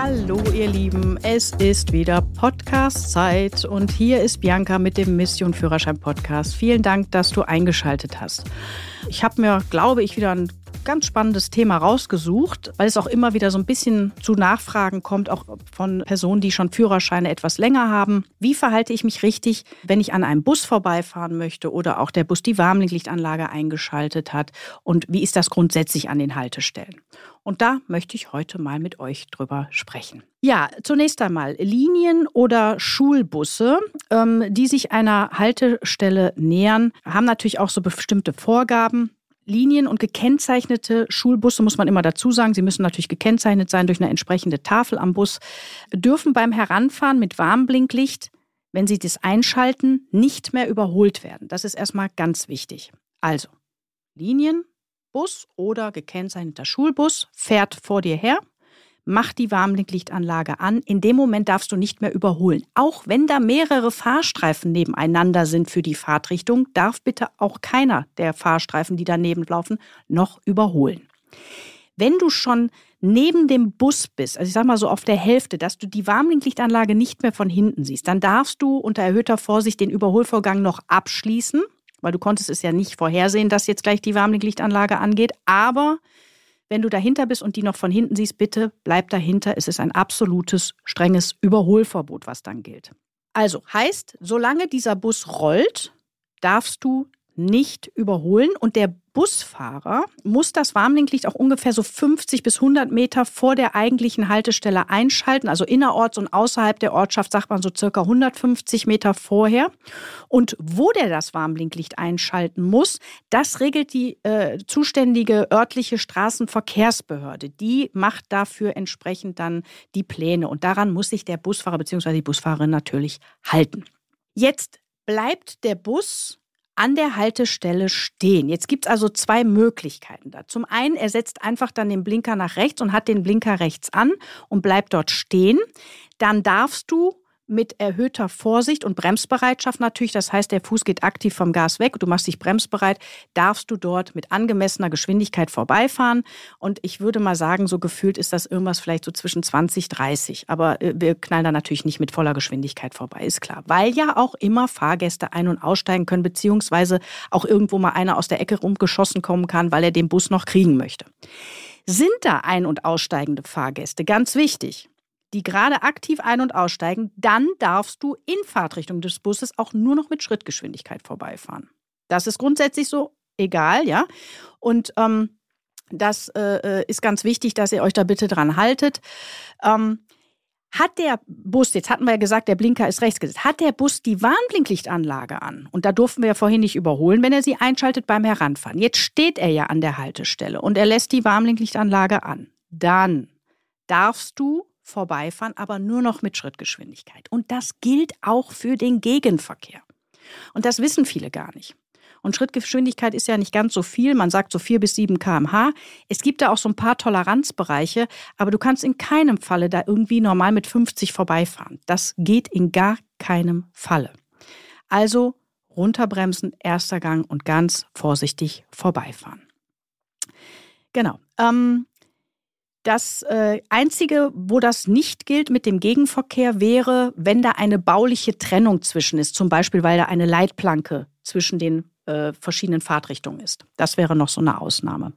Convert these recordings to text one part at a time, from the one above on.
Hallo ihr Lieben, es ist wieder Podcast-Zeit und hier ist Bianca mit dem Mission Führerschein Podcast. Vielen Dank, dass du eingeschaltet hast. Ich habe mir, glaube ich, wieder ein ganz spannendes Thema rausgesucht, weil es auch immer wieder so ein bisschen zu Nachfragen kommt, auch von Personen, die schon Führerscheine etwas länger haben. Wie verhalte ich mich richtig, wenn ich an einem Bus vorbeifahren möchte oder auch der Bus die Warnblinklichtanlage eingeschaltet hat? Und wie ist das grundsätzlich an den Haltestellen? Und da möchte ich heute mal mit euch drüber sprechen. Ja, zunächst einmal Linien oder Schulbusse, ähm, die sich einer Haltestelle nähern, haben natürlich auch so bestimmte Vorgaben. Linien und gekennzeichnete Schulbusse, muss man immer dazu sagen, sie müssen natürlich gekennzeichnet sein durch eine entsprechende Tafel am Bus, dürfen beim Heranfahren mit Warnblinklicht, wenn sie das einschalten, nicht mehr überholt werden. Das ist erstmal ganz wichtig. Also, Linien, Bus oder gekennzeichneter Schulbus fährt vor dir her mach die Warnblinklichtanlage an. In dem Moment darfst du nicht mehr überholen. Auch wenn da mehrere Fahrstreifen nebeneinander sind für die Fahrtrichtung, darf bitte auch keiner der Fahrstreifen, die daneben laufen, noch überholen. Wenn du schon neben dem Bus bist, also ich sag mal so auf der Hälfte, dass du die Warnblinklichtanlage nicht mehr von hinten siehst, dann darfst du unter erhöhter Vorsicht den Überholvorgang noch abschließen, weil du konntest es ja nicht vorhersehen, dass jetzt gleich die Warnblinklichtanlage angeht, aber wenn du dahinter bist und die noch von hinten siehst, bitte bleib dahinter. Es ist ein absolutes, strenges Überholverbot, was dann gilt. Also heißt, solange dieser Bus rollt, darfst du nicht überholen und der Busfahrer muss das Warnblinklicht auch ungefähr so 50 bis 100 Meter vor der eigentlichen Haltestelle einschalten. Also innerorts und außerhalb der Ortschaft sagt man so circa 150 Meter vorher. Und wo der das Warnblinklicht einschalten muss, das regelt die äh, zuständige örtliche Straßenverkehrsbehörde. Die macht dafür entsprechend dann die Pläne. Und daran muss sich der Busfahrer bzw. die Busfahrerin natürlich halten. Jetzt bleibt der Bus an der Haltestelle stehen. Jetzt gibt es also zwei Möglichkeiten da. Zum einen, er setzt einfach dann den Blinker nach rechts und hat den Blinker rechts an und bleibt dort stehen. Dann darfst du mit erhöhter Vorsicht und Bremsbereitschaft natürlich, das heißt, der Fuß geht aktiv vom Gas weg, du machst dich bremsbereit, darfst du dort mit angemessener Geschwindigkeit vorbeifahren. Und ich würde mal sagen, so gefühlt ist das irgendwas vielleicht so zwischen 20, 30. Aber äh, wir knallen da natürlich nicht mit voller Geschwindigkeit vorbei, ist klar. Weil ja auch immer Fahrgäste ein- und aussteigen können, beziehungsweise auch irgendwo mal einer aus der Ecke rumgeschossen kommen kann, weil er den Bus noch kriegen möchte. Sind da ein- und aussteigende Fahrgäste? Ganz wichtig die gerade aktiv ein- und aussteigen, dann darfst du in Fahrtrichtung des Busses auch nur noch mit Schrittgeschwindigkeit vorbeifahren. Das ist grundsätzlich so egal, ja. Und ähm, das äh, äh, ist ganz wichtig, dass ihr euch da bitte dran haltet. Ähm, hat der Bus, jetzt hatten wir ja gesagt, der Blinker ist rechts gesetzt, hat der Bus die Warnblinklichtanlage an? Und da durften wir ja vorhin nicht überholen, wenn er sie einschaltet beim Heranfahren. Jetzt steht er ja an der Haltestelle und er lässt die Warnblinklichtanlage an. Dann darfst du vorbeifahren, aber nur noch mit Schrittgeschwindigkeit. Und das gilt auch für den Gegenverkehr. Und das wissen viele gar nicht. Und Schrittgeschwindigkeit ist ja nicht ganz so viel. Man sagt so 4 bis 7 km/h. Es gibt da auch so ein paar Toleranzbereiche, aber du kannst in keinem Falle da irgendwie normal mit 50 vorbeifahren. Das geht in gar keinem Falle. Also runterbremsen, erster Gang und ganz vorsichtig vorbeifahren. Genau. Ähm, das äh, Einzige, wo das nicht gilt mit dem Gegenverkehr, wäre, wenn da eine bauliche Trennung zwischen ist. Zum Beispiel, weil da eine Leitplanke zwischen den äh, verschiedenen Fahrtrichtungen ist. Das wäre noch so eine Ausnahme.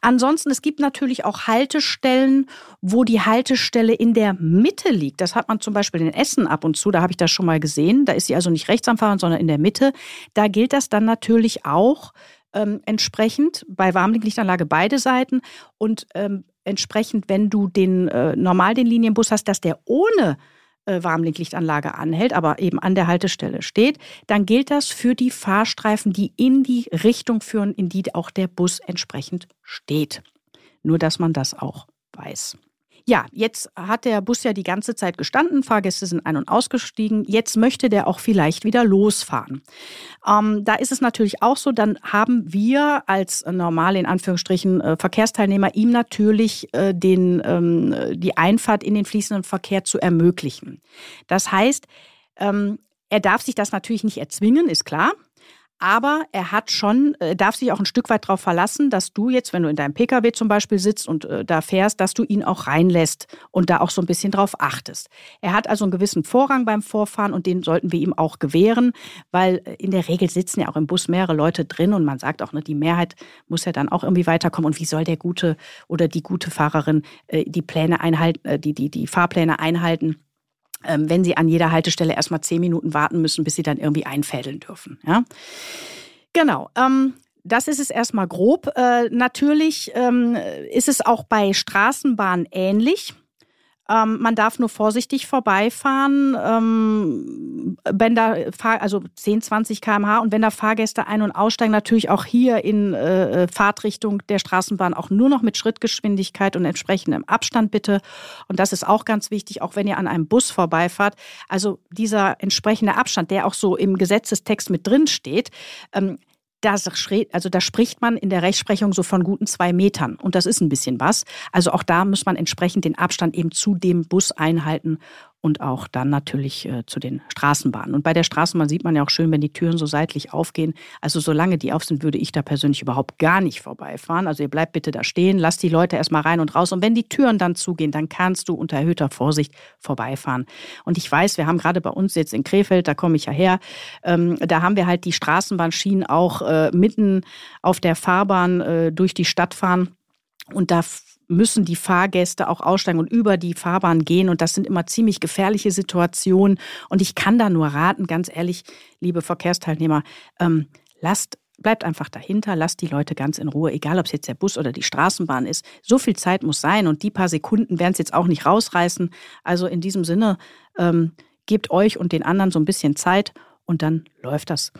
Ansonsten, es gibt natürlich auch Haltestellen, wo die Haltestelle in der Mitte liegt. Das hat man zum Beispiel in Essen ab und zu. Da habe ich das schon mal gesehen. Da ist sie also nicht rechts am Fahren, sondern in der Mitte. Da gilt das dann natürlich auch ähm, entsprechend bei Warmlichtanlage beide Seiten und ähm, entsprechend, wenn du den äh, normal den Linienbus hast, dass der ohne äh, Warmblinklichtanlage anhält, aber eben an der Haltestelle steht, dann gilt das für die Fahrstreifen, die in die Richtung führen, in die auch der Bus entsprechend steht. Nur, dass man das auch weiß. Ja, jetzt hat der Bus ja die ganze Zeit gestanden, Fahrgäste sind ein- und ausgestiegen. Jetzt möchte der auch vielleicht wieder losfahren. Ähm, da ist es natürlich auch so, dann haben wir als normal in Anführungsstrichen äh, Verkehrsteilnehmer ihm natürlich äh, den, ähm, die Einfahrt in den fließenden Verkehr zu ermöglichen. Das heißt, ähm, er darf sich das natürlich nicht erzwingen, ist klar. Aber er hat schon, äh, darf sich auch ein Stück weit darauf verlassen, dass du jetzt, wenn du in deinem Pkw zum Beispiel sitzt und äh, da fährst, dass du ihn auch reinlässt und da auch so ein bisschen drauf achtest. Er hat also einen gewissen Vorrang beim Vorfahren und den sollten wir ihm auch gewähren, weil äh, in der Regel sitzen ja auch im Bus mehrere Leute drin und man sagt auch, ne, die Mehrheit muss ja dann auch irgendwie weiterkommen. Und wie soll der gute oder die gute Fahrerin äh, die Pläne einhalten, äh, die, die, die Fahrpläne einhalten? Ähm, wenn sie an jeder Haltestelle erstmal zehn Minuten warten müssen, bis sie dann irgendwie einfädeln dürfen. Ja? Genau. Ähm, das ist es erstmal grob. Äh, natürlich ähm, ist es auch bei Straßenbahnen ähnlich. Ähm, man darf nur vorsichtig vorbeifahren, ähm, wenn da Fahr also 10, 20 km/h und wenn da Fahrgäste ein- und aussteigen, natürlich auch hier in äh, Fahrtrichtung der Straßenbahn auch nur noch mit Schrittgeschwindigkeit und entsprechendem Abstand bitte. Und das ist auch ganz wichtig, auch wenn ihr an einem Bus vorbeifahrt. Also dieser entsprechende Abstand, der auch so im Gesetzestext mit drin steht, ähm, da, also da spricht man in der Rechtsprechung so von guten zwei Metern. Und das ist ein bisschen was. Also auch da muss man entsprechend den Abstand eben zu dem Bus einhalten und auch dann natürlich äh, zu den Straßenbahnen. Und bei der Straßenbahn sieht man ja auch schön, wenn die Türen so seitlich aufgehen. Also solange die auf sind, würde ich da persönlich überhaupt gar nicht vorbeifahren. Also ihr bleibt bitte da stehen, lasst die Leute erstmal rein und raus. Und wenn die Türen dann zugehen, dann kannst du unter erhöhter Vorsicht vorbeifahren. Und ich weiß, wir haben gerade bei uns jetzt in Krefeld, da komme ich ja her, ähm, da haben wir halt die Straßenbahnschienen auch äh, mitten auf der Fahrbahn äh, durch die Stadt fahren. Und da müssen die Fahrgäste auch aussteigen und über die Fahrbahn gehen. Und das sind immer ziemlich gefährliche Situationen. Und ich kann da nur raten, ganz ehrlich, liebe Verkehrsteilnehmer, ähm, lasst bleibt einfach dahinter, lasst die Leute ganz in Ruhe, egal ob es jetzt der Bus oder die Straßenbahn ist. So viel Zeit muss sein und die paar Sekunden werden es jetzt auch nicht rausreißen. Also in diesem Sinne, ähm, gebt euch und den anderen so ein bisschen Zeit und dann läuft das.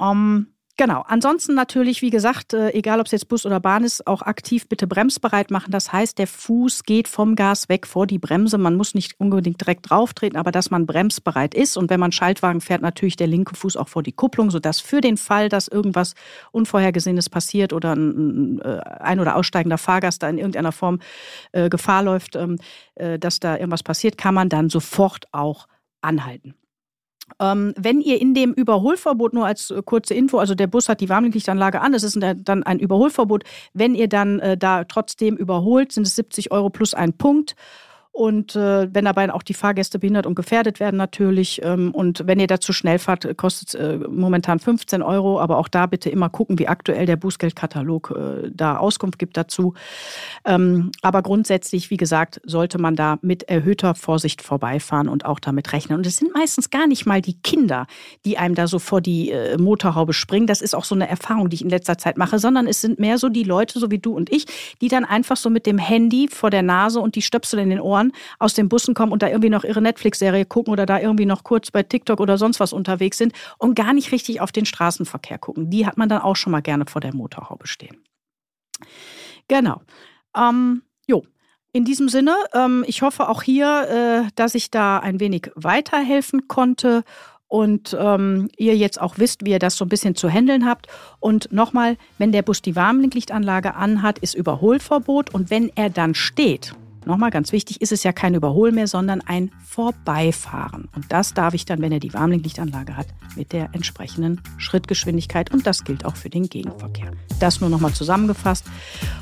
Ähm, Genau. Ansonsten natürlich, wie gesagt, äh, egal ob es jetzt Bus oder Bahn ist, auch aktiv bitte bremsbereit machen. Das heißt, der Fuß geht vom Gas weg vor die Bremse. Man muss nicht unbedingt direkt drauftreten, aber dass man bremsbereit ist. Und wenn man Schaltwagen fährt, natürlich der linke Fuß auch vor die Kupplung, sodass für den Fall, dass irgendwas Unvorhergesehenes passiert oder ein, äh, ein oder aussteigender Fahrgast da in irgendeiner Form äh, Gefahr läuft, ähm, äh, dass da irgendwas passiert, kann man dann sofort auch anhalten. Ähm, wenn ihr in dem Überholverbot, nur als äh, kurze Info, also der Bus hat die Warnblinklichtanlage an, das ist dann ein Überholverbot. Wenn ihr dann äh, da trotzdem überholt, sind es 70 Euro plus ein Punkt. Und äh, wenn dabei auch die Fahrgäste behindert und gefährdet werden natürlich. Ähm, und wenn ihr dazu schnell fahrt, kostet es äh, momentan 15 Euro. Aber auch da bitte immer gucken, wie aktuell der Bußgeldkatalog äh, da Auskunft gibt dazu. Ähm, aber grundsätzlich, wie gesagt, sollte man da mit erhöhter Vorsicht vorbeifahren und auch damit rechnen. Und es sind meistens gar nicht mal die Kinder, die einem da so vor die äh, Motorhaube springen. Das ist auch so eine Erfahrung, die ich in letzter Zeit mache, sondern es sind mehr so die Leute, so wie du und ich, die dann einfach so mit dem Handy vor der Nase und die Stöpsel in den Ohren Aus den Bussen kommen und da irgendwie noch ihre Netflix-Serie gucken oder da irgendwie noch kurz bei TikTok oder sonst was unterwegs sind und gar nicht richtig auf den Straßenverkehr gucken. Die hat man dann auch schon mal gerne vor der Motorhaube stehen. Genau. Ähm, jo. In diesem Sinne, ähm, ich hoffe auch hier, äh, dass ich da ein wenig weiterhelfen konnte und ähm, ihr jetzt auch wisst, wie ihr das so ein bisschen zu handeln habt. Und nochmal, wenn der Bus die Warnblinklichtanlage anhat, ist Überholverbot und wenn er dann steht, Nochmal ganz wichtig, ist es ja kein Überhol mehr, sondern ein Vorbeifahren. Und das darf ich dann, wenn er die Warnblinklichtanlage hat, mit der entsprechenden Schrittgeschwindigkeit. Und das gilt auch für den Gegenverkehr. Das nur nochmal zusammengefasst.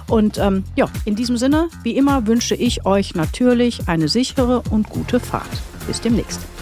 Und ähm, ja, in diesem Sinne, wie immer, wünsche ich euch natürlich eine sichere und gute Fahrt. Bis demnächst.